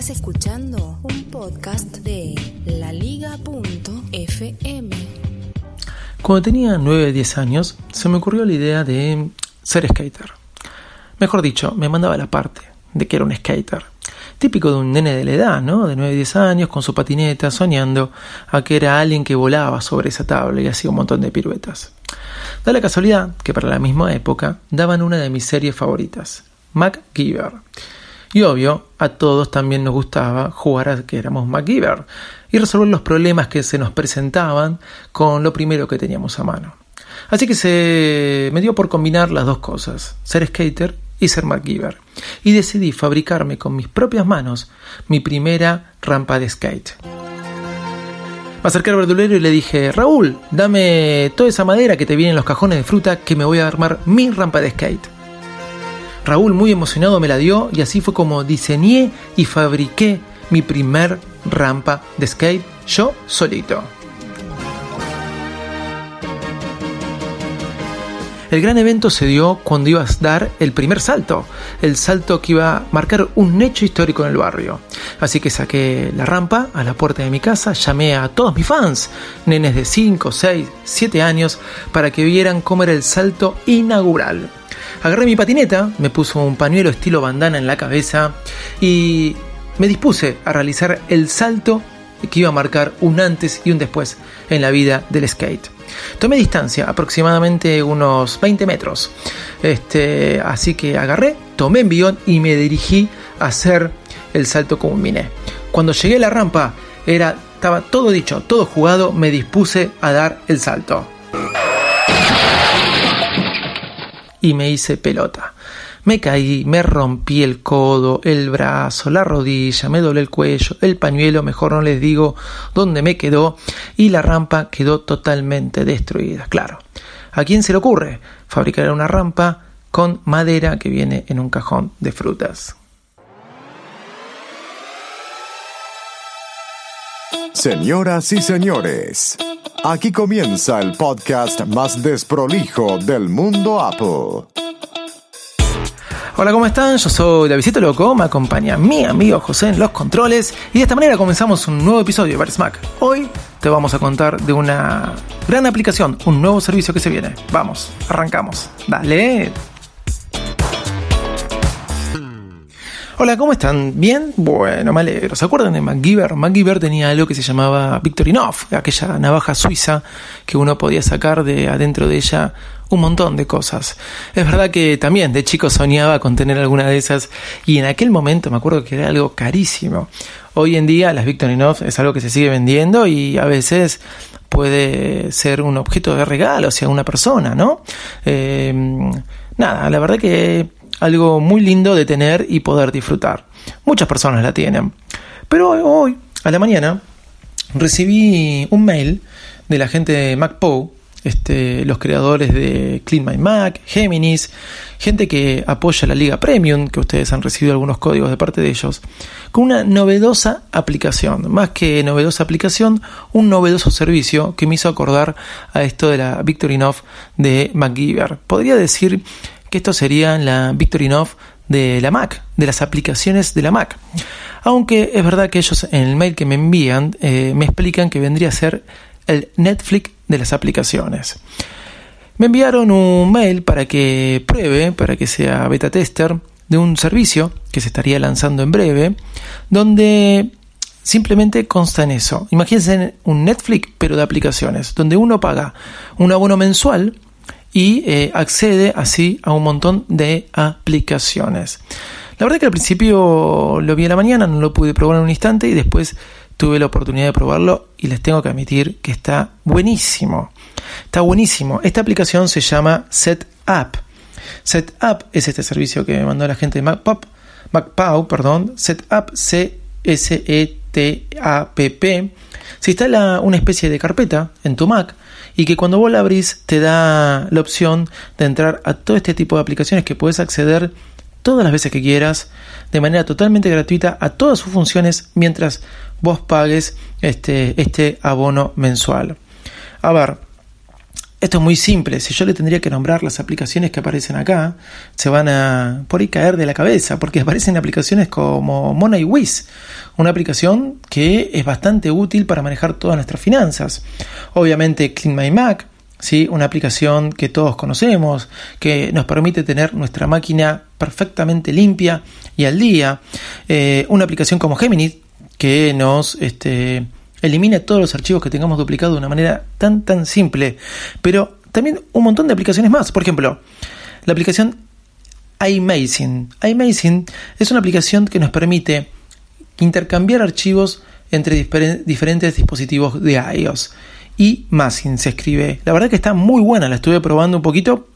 Estás escuchando un podcast de laliga.fm. Cuando tenía 9-10 años, se me ocurrió la idea de ser skater. Mejor dicho, me mandaba la parte de que era un skater. Típico de un nene de la edad, ¿no? De 9-10 años, con su patineta, soñando a que era alguien que volaba sobre esa tabla y hacía un montón de piruetas. Da la casualidad que para la misma época daban una de mis series favoritas, MacGyver. Y obvio, a todos también nos gustaba jugar a que éramos MacGyver y resolver los problemas que se nos presentaban con lo primero que teníamos a mano. Así que se me dio por combinar las dos cosas, ser skater y ser MacGyver. Y decidí fabricarme con mis propias manos mi primera rampa de skate. Me acerqué al verdulero y le dije, Raúl, dame toda esa madera que te viene en los cajones de fruta que me voy a armar mi rampa de skate. Raúl muy emocionado me la dio y así fue como diseñé y fabriqué mi primer rampa de skate yo solito. El gran evento se dio cuando ibas a dar el primer salto, el salto que iba a marcar un hecho histórico en el barrio. Así que saqué la rampa a la puerta de mi casa, llamé a todos mis fans, nenes de 5, 6, 7 años, para que vieran cómo era el salto inaugural. Agarré mi patineta, me puso un pañuelo estilo bandana en la cabeza y me dispuse a realizar el salto que iba a marcar un antes y un después en la vida del skate. Tomé distancia, aproximadamente unos 20 metros. Este, así que agarré, tomé envión y me dirigí a hacer el salto como un miné. Cuando llegué a la rampa, era, estaba todo dicho, todo jugado, me dispuse a dar el salto. Y me hice pelota. Me caí, me rompí el codo, el brazo, la rodilla, me doblé el cuello, el pañuelo, mejor no les digo dónde me quedó, y la rampa quedó totalmente destruida. Claro, ¿a quién se le ocurre fabricar una rampa con madera que viene en un cajón de frutas? Señoras y señores, aquí comienza el podcast más desprolijo del mundo Apple. Hola, ¿cómo están? Yo soy Davidito Loco, me acompaña mi amigo José en los controles y de esta manera comenzamos un nuevo episodio de Bar Smack. Hoy te vamos a contar de una gran aplicación, un nuevo servicio que se viene. Vamos, arrancamos. Dale. Hola, ¿cómo están? ¿Bien? Bueno, me alegro. ¿Se acuerdan de MacGyver? MacGyver tenía algo que se llamaba Victorinox, aquella navaja suiza que uno podía sacar de adentro de ella un montón de cosas. Es verdad que también de chico soñaba con tener alguna de esas y en aquel momento me acuerdo que era algo carísimo. Hoy en día las Victorinox es algo que se sigue vendiendo y a veces puede ser un objeto de regalo hacia una persona, ¿no? Eh, nada, la verdad que algo muy lindo de tener y poder disfrutar. Muchas personas la tienen. Pero hoy, a la mañana, recibí un mail de la gente de MacPo, este, los creadores de Clean My Mac, Geminis, gente que apoya la Liga Premium, que ustedes han recibido algunos códigos de parte de ellos, con una novedosa aplicación, más que novedosa aplicación, un novedoso servicio que me hizo acordar a esto de la Victorinox de MacGyver. Podría decir que esto sería la Victorinox de la Mac, de las aplicaciones de la Mac. Aunque es verdad que ellos en el mail que me envían eh, me explican que vendría a ser el Netflix de las aplicaciones. Me enviaron un mail para que pruebe, para que sea beta tester de un servicio que se estaría lanzando en breve, donde simplemente consta en eso. Imagínense un Netflix, pero de aplicaciones, donde uno paga un abono mensual y eh, accede así a un montón de aplicaciones. La verdad que al principio lo vi a la mañana, no lo pude probar en un instante y después tuve la oportunidad de probarlo y les tengo que admitir que está buenísimo. Está buenísimo. Esta aplicación se llama SetUp. Setup es este servicio que me mandó la gente de MacPop, MacPow, perdón, Setup C S E T A P P. Se instala una especie de carpeta en tu Mac y que cuando vos la abrís te da la opción de entrar a todo este tipo de aplicaciones que puedes acceder todas las veces que quieras de manera totalmente gratuita a todas sus funciones mientras vos pagues este, este abono mensual. A ver, esto es muy simple. Si yo le tendría que nombrar las aplicaciones que aparecen acá, se van a por ahí caer de la cabeza, porque aparecen aplicaciones como MoneyWiz, una aplicación que es bastante útil para manejar todas nuestras finanzas. Obviamente Clean My Mac, ¿sí? una aplicación que todos conocemos, que nos permite tener nuestra máquina perfectamente limpia y al día. Eh, una aplicación como Gemini, que nos este, elimina todos los archivos que tengamos duplicados de una manera tan tan simple, pero también un montón de aplicaciones más. Por ejemplo, la aplicación iMazing. iMazing es una aplicación que nos permite intercambiar archivos entre diferentes dispositivos de iOS y Mazing se escribe. La verdad que está muy buena, la estuve probando un poquito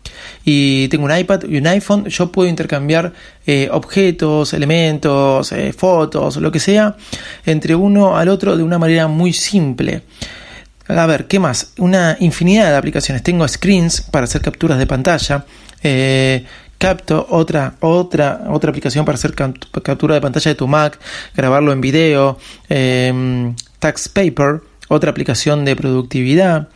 y tengo un iPad y un iPhone. Yo puedo intercambiar eh, objetos, elementos, eh, fotos, lo que sea, entre uno al otro de una manera muy simple. A ver, ¿qué más? Una infinidad de aplicaciones. Tengo screens para hacer capturas de pantalla. Eh, Capto, otra, otra, otra aplicación para hacer captura de pantalla de tu Mac, grabarlo en video. Tax Paper otra aplicación de productividad.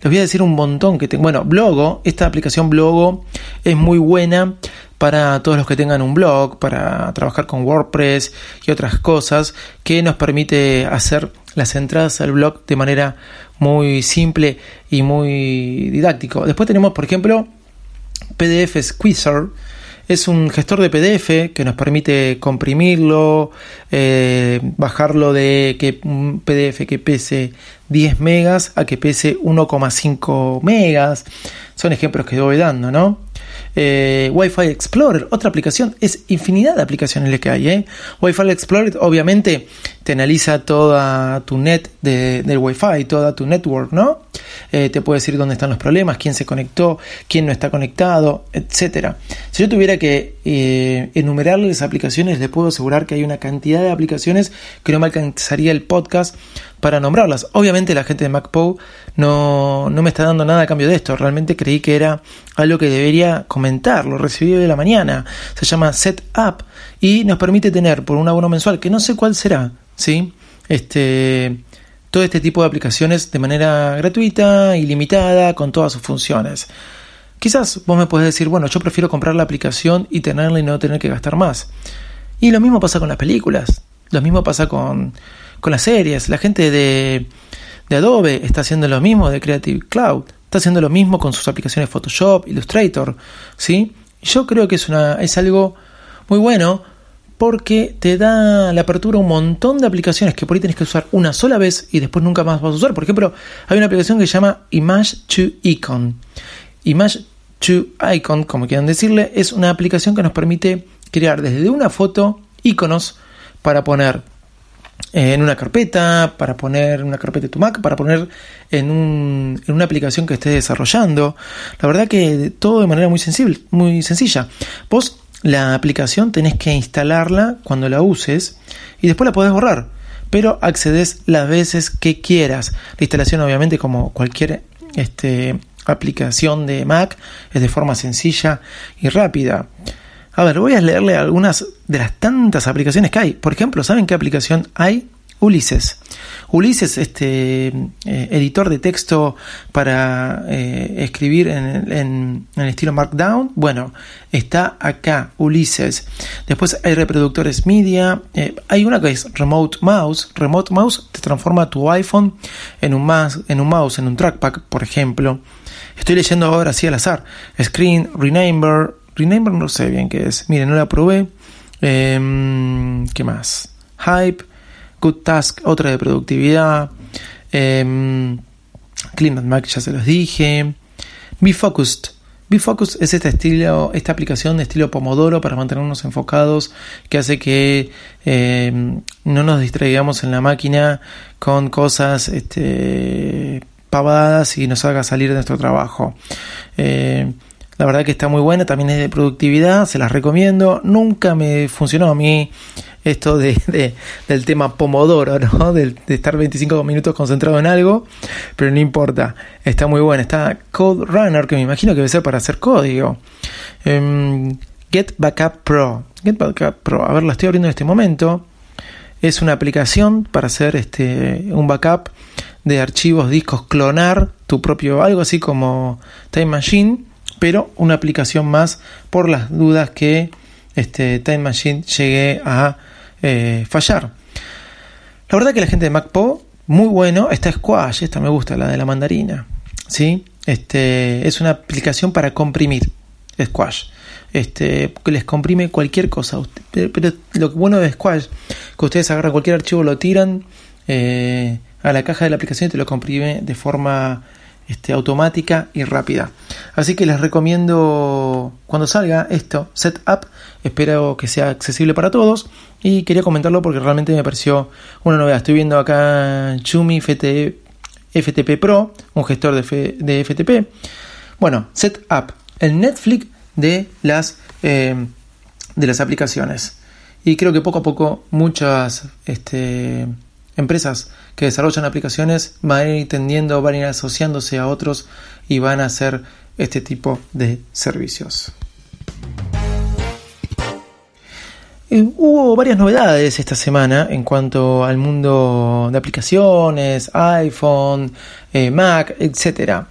Les voy a decir un montón que tengo. Bueno, Blogo, esta aplicación Blogo es muy buena para todos los que tengan un blog, para trabajar con WordPress y otras cosas, que nos permite hacer las entradas al blog de manera muy simple y muy didáctico. Después tenemos, por ejemplo, PDF Squeezer, es un gestor de PDF que nos permite comprimirlo, eh, bajarlo de que un PDF que pese 10 megas a que pese 1,5 megas. Son ejemplos que voy dando, ¿no? eh, Wi-Fi Explorer, otra aplicación, es infinidad de aplicaciones que hay. ¿eh? Wi-Fi Explorer obviamente te analiza toda tu net de, del Wi-Fi, toda tu network, ¿no? Eh, te puede decir dónde están los problemas, quién se conectó, quién no está conectado, etcétera. Si yo tuviera que eh, enumerarles aplicaciones, les puedo asegurar que hay una cantidad de aplicaciones que no me alcanzaría el podcast para nombrarlas. Obviamente la gente de MacPo no, no me está dando nada a cambio de esto. Realmente creí que era algo que debería comentar. Lo recibí de la mañana. Se llama Setup y nos permite tener por un abono mensual, que no sé cuál será, ¿sí? Este, todo este tipo de aplicaciones de manera gratuita, ilimitada, con todas sus funciones. Quizás vos me puedes decir, bueno, yo prefiero comprar la aplicación y tenerla y no tener que gastar más. Y lo mismo pasa con las películas. Lo mismo pasa con, con las series. La gente de, de Adobe está haciendo lo mismo de Creative Cloud. Está haciendo lo mismo con sus aplicaciones Photoshop, Illustrator. ¿sí? Yo creo que es, una, es algo muy bueno porque te da la apertura a un montón de aplicaciones que por ahí tenés que usar una sola vez y después nunca más vas a usar. Por ejemplo, hay una aplicación que se llama Image to Icon. Image to Icon, como quieran decirle, es una aplicación que nos permite crear desde una foto iconos para poner en una carpeta, para poner una carpeta de tu Mac, para poner en, en una aplicación que estés desarrollando. La verdad que todo de manera muy, sensible, muy sencilla. Vos la aplicación tenés que instalarla cuando la uses y después la podés borrar, pero accedes las veces que quieras. La instalación obviamente como cualquier este, aplicación de Mac es de forma sencilla y rápida. A ver, voy a leerle algunas de las tantas aplicaciones que hay. Por ejemplo, ¿saben qué aplicación hay? Ulises. Ulises, este eh, editor de texto para eh, escribir en, el estilo Markdown, bueno, está acá, Ulises. Después hay reproductores media. Eh, hay una que es Remote Mouse. Remote Mouse te transforma tu iPhone en un, mouse, en un trackpad, por ejemplo. Estoy leyendo ahora así al azar. Screen, Renamber, Renamber no sé bien qué es. Miren, no la probé. Em, ¿Qué más? Hype, Good Task, otra de productividad. Eh, Clean Mac, ya se los dije. Be Focused. Be Focused es este esta aplicación de estilo Pomodoro para mantenernos enfocados, que hace que em, no nos distraigamos en la máquina con cosas este, pavadas y nos haga salir de nuestro trabajo. Eh, La verdad que está muy buena, también es de productividad, se las recomiendo. Nunca me funcionó a mí esto de, del tema Pomodoro, ¿no? De, estar 25 minutos concentrado en algo, pero no importa, está muy buena. Está Code Runner, que me imagino que debe ser para hacer código. Em, Get Backup Pro. Get Backup Pro, a ver, la estoy abriendo en este momento. Es una aplicación para hacer este, un backup de archivos, discos, clonar tu propio, algo así como Time Machine, pero una aplicación más por las dudas que este Time Machine llegue a eh, fallar. La verdad que la gente de MacPo, muy bueno, esta Squash, esta me gusta, la de la mandarina. ¿sí? Este, es una aplicación para comprimir Squash. Este, que les comprime cualquier cosa. Pero, lo bueno de Squash, que ustedes agarran cualquier archivo, lo tiran eh, a la caja de la aplicación y te lo comprime de forma este, automática y rápida. Así que les recomiendo cuando salga esto, Setup, espero que sea accesible para todos y quería comentarlo porque realmente me pareció una novedad. Estoy viendo acá Chumi FTP Pro, un gestor de, de FTP. Bueno, Setup, el Netflix de las, eh, de las aplicaciones. Y creo que poco a poco muchas este, empresas que desarrollan aplicaciones van a ir tendiendo, van a ir asociándose a otros y van a hacer este tipo de servicios. Eh, hubo varias novedades esta semana en cuanto al mundo de aplicaciones, iPhone, eh, Mac, etc.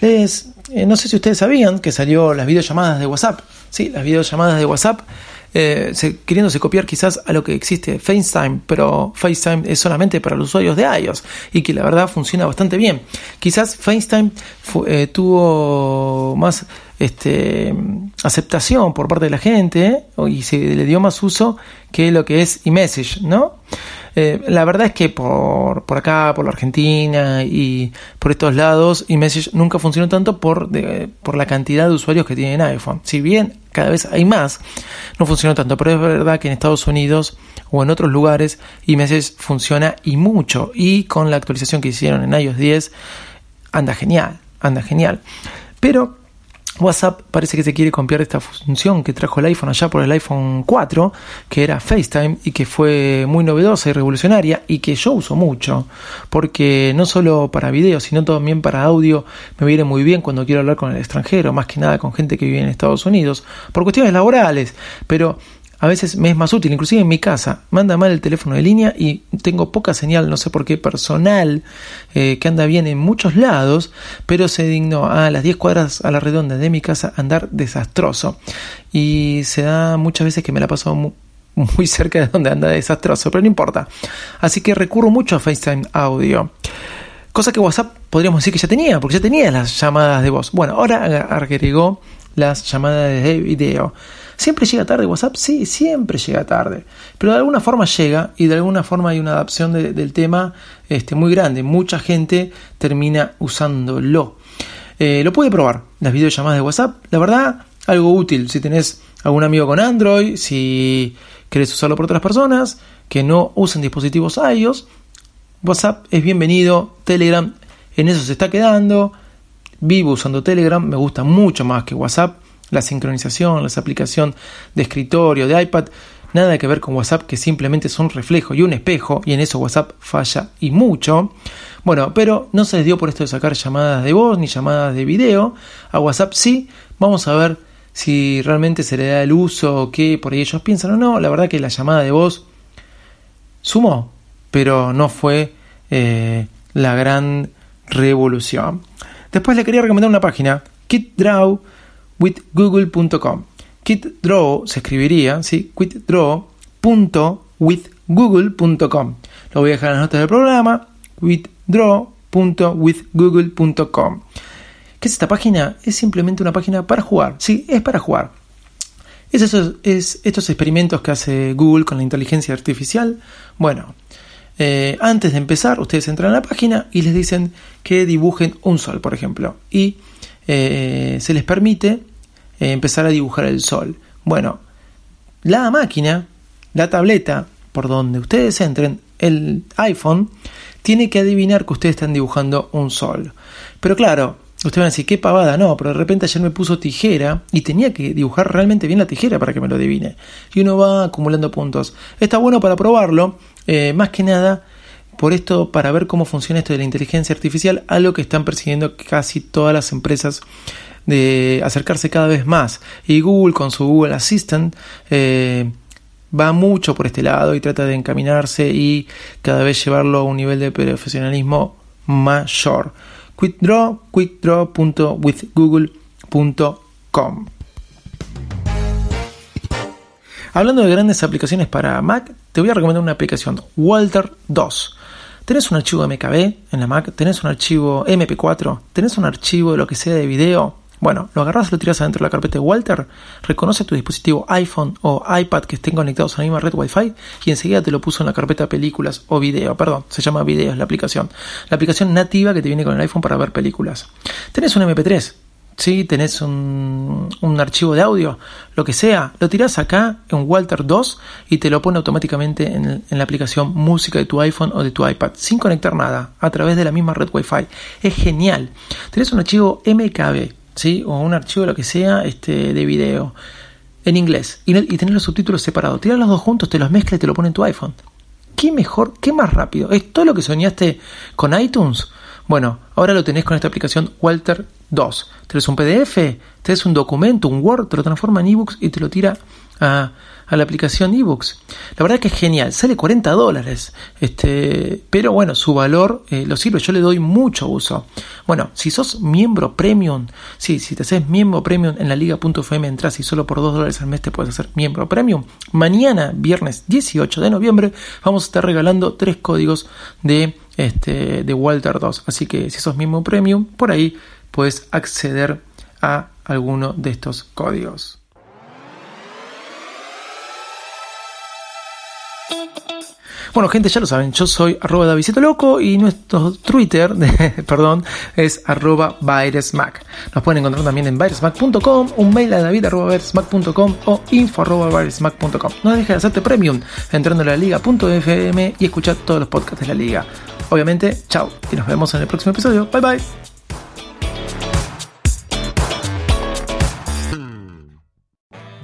Les, eh, no sé si ustedes sabían que salió las videollamadas de WhatsApp. Sí, las videollamadas de WhatsApp eh, queriéndose copiar quizás a lo que existe FaceTime, pero FaceTime es solamente para los usuarios de iOS y que la verdad funciona bastante bien. Quizás FaceTime eh, tuvo más este, aceptación por parte de la gente y se le dio más uso que lo que es iMessage, ¿no? Eh, la verdad es que por, por, acá, por la Argentina y por estos lados, iMessage nunca funcionó tanto por, por la cantidad de usuarios que tienen iPhone. Si bien cada vez hay más, no funcionó tanto, pero es verdad que en Estados Unidos o en otros lugares iMessage funciona y mucho. Y con la actualización que hicieron en iOS 10, anda genial, anda genial. Pero WhatsApp parece que se quiere copiar esta función que trajo el iPhone allá por el iPhone 4, que era FaceTime y que fue muy novedosa y revolucionaria y que yo uso mucho, porque no solo para video, sino también para audio me viene muy bien cuando quiero hablar con el extranjero, más que nada con gente que vive en Estados Unidos, por cuestiones laborales, pero a veces me es más útil, inclusive en mi casa, manda mal el teléfono de línea y tengo poca señal, no sé por qué, personal, eh, que anda bien en muchos lados, pero se dignó a las 10 cuadras a la redonda de mi casa andar desastroso. Y se da muchas veces que me la paso muy, muy cerca de donde anda desastroso, pero no importa. Así que recurro mucho a FaceTime Audio. Cosa que WhatsApp podríamos decir que ya tenía, porque ya tenía las llamadas de voz. Bueno, ahora agregó las llamadas de video. ¿Siempre llega tarde WhatsApp? Sí, siempre llega tarde. Pero de alguna forma llega y de alguna forma hay una adaptación del tema este, muy grande. Mucha gente termina usándolo. Eh, lo puede probar, las videollamadas de WhatsApp. La verdad, algo útil si tenés algún amigo con Android, si querés usarlo por otras personas que no usen dispositivos iOS. WhatsApp es bienvenido, Telegram en eso se está quedando. Vivo usando Telegram, me gusta mucho más que WhatsApp la sincronización, la aplicación de escritorio, de iPad, nada que ver con WhatsApp que simplemente es un reflejo y un espejo y en eso WhatsApp falla y mucho. Bueno, pero no se les dio por esto de sacar llamadas de voz ni llamadas de video. A WhatsApp sí, vamos a ver si realmente se le da el uso o qué por ahí ellos piensan o no. La verdad que la llamada de voz sumó, pero no fue eh, la gran revolución. Después le quería recomendar una página, KitDraw withgoogle.com. QuitDraw se escribiría, ¿sí? quitdraw.withgoogle.com. Lo voy a dejar en las notas del programa, withdraw.withgoogle.com. ¿Qué es esta página? Es simplemente una página para jugar, sí, es para jugar. Es estos experimentos que hace Google con la inteligencia artificial. Bueno, eh, antes de empezar, ustedes entran a la página y les dicen que dibujen un sol, por ejemplo. Y eh, se les permite eh, empezar a dibujar el sol. Bueno, la máquina, la tableta, por donde ustedes entren, el iPhone, tiene que adivinar que ustedes están dibujando un sol. Pero claro, Ustedes van a decir, qué pavada, no, pero de repente ayer me puso tijera y tenía que dibujar realmente bien la tijera para que me lo adivine. Y uno va acumulando puntos. Está bueno para probarlo, eh, más que nada por esto, para ver cómo funciona esto de la inteligencia artificial, algo que están persiguiendo casi todas las empresas de acercarse cada vez más. Y Google con su Google Assistant eh, va mucho por este lado y trata de encaminarse y cada vez llevarlo a un nivel de profesionalismo mayor. QuickDraw, quickdraw.withgoogle.com. Hablando de grandes aplicaciones para Mac, te voy a recomendar una aplicación, Walter 2. Tenés un archivo MKB en la Mac, tenés un archivo MP4, tenés un archivo de lo que sea de video. Bueno, lo agarras y lo tiras adentro de la carpeta de Walter, reconoce tu dispositivo iPhone o iPad que estén conectados a la misma red Wi-Fi y enseguida te lo puso en la carpeta películas o video, perdón, se llama videos la aplicación. La aplicación nativa que te viene con el iPhone para ver películas. Tenés un MP3, si tenés un, archivo de audio, lo que sea, lo tirás acá en Walter 2 y te lo pone automáticamente en, la aplicación música de tu iPhone o de tu iPad, sin conectar nada, a través de la misma red Wi-Fi. Es genial. Tenés un archivo MKB, ¿sí? o un archivo lo que sea este, de video en inglés y, tenés los subtítulos separados. Tirás los dos juntos, te los mezcla y te lo pone en tu iPhone. ¿Qué mejor, qué más rápido? ¿Es todo lo que soñaste con iTunes? Bueno, ahora lo tenés con esta aplicación Walter 2. Tenés un PDF, tenés un documento, un Word, te lo transforma en ebooks y te lo tira a, la aplicación ebooks. La verdad que es genial, sale 40 dólares, este, pero bueno, su valor eh, lo sirve, yo le doy mucho uso. Bueno, si sos miembro premium, sí, si te haces miembro premium en la liga.fm entras y solo por 2 dólares al mes te puedes hacer miembro premium. Mañana, viernes 18 de noviembre, vamos a estar regalando tres códigos de, este, de Walter 2. Así que si sos miembro premium, por ahí puedes acceder a alguno de estos códigos. Bueno, gente, ya lo saben, yo soy arroba Davidito Loco y nuestro Twitter, perdón, es arroba Mac. Nos pueden encontrar también en virusmac.com, un mail a david arroba o info arroba No dejes de hacerte premium entrando a la liga.fm y escuchar todos los podcasts de la liga. Obviamente, chao y nos vemos en el próximo episodio. Bye bye.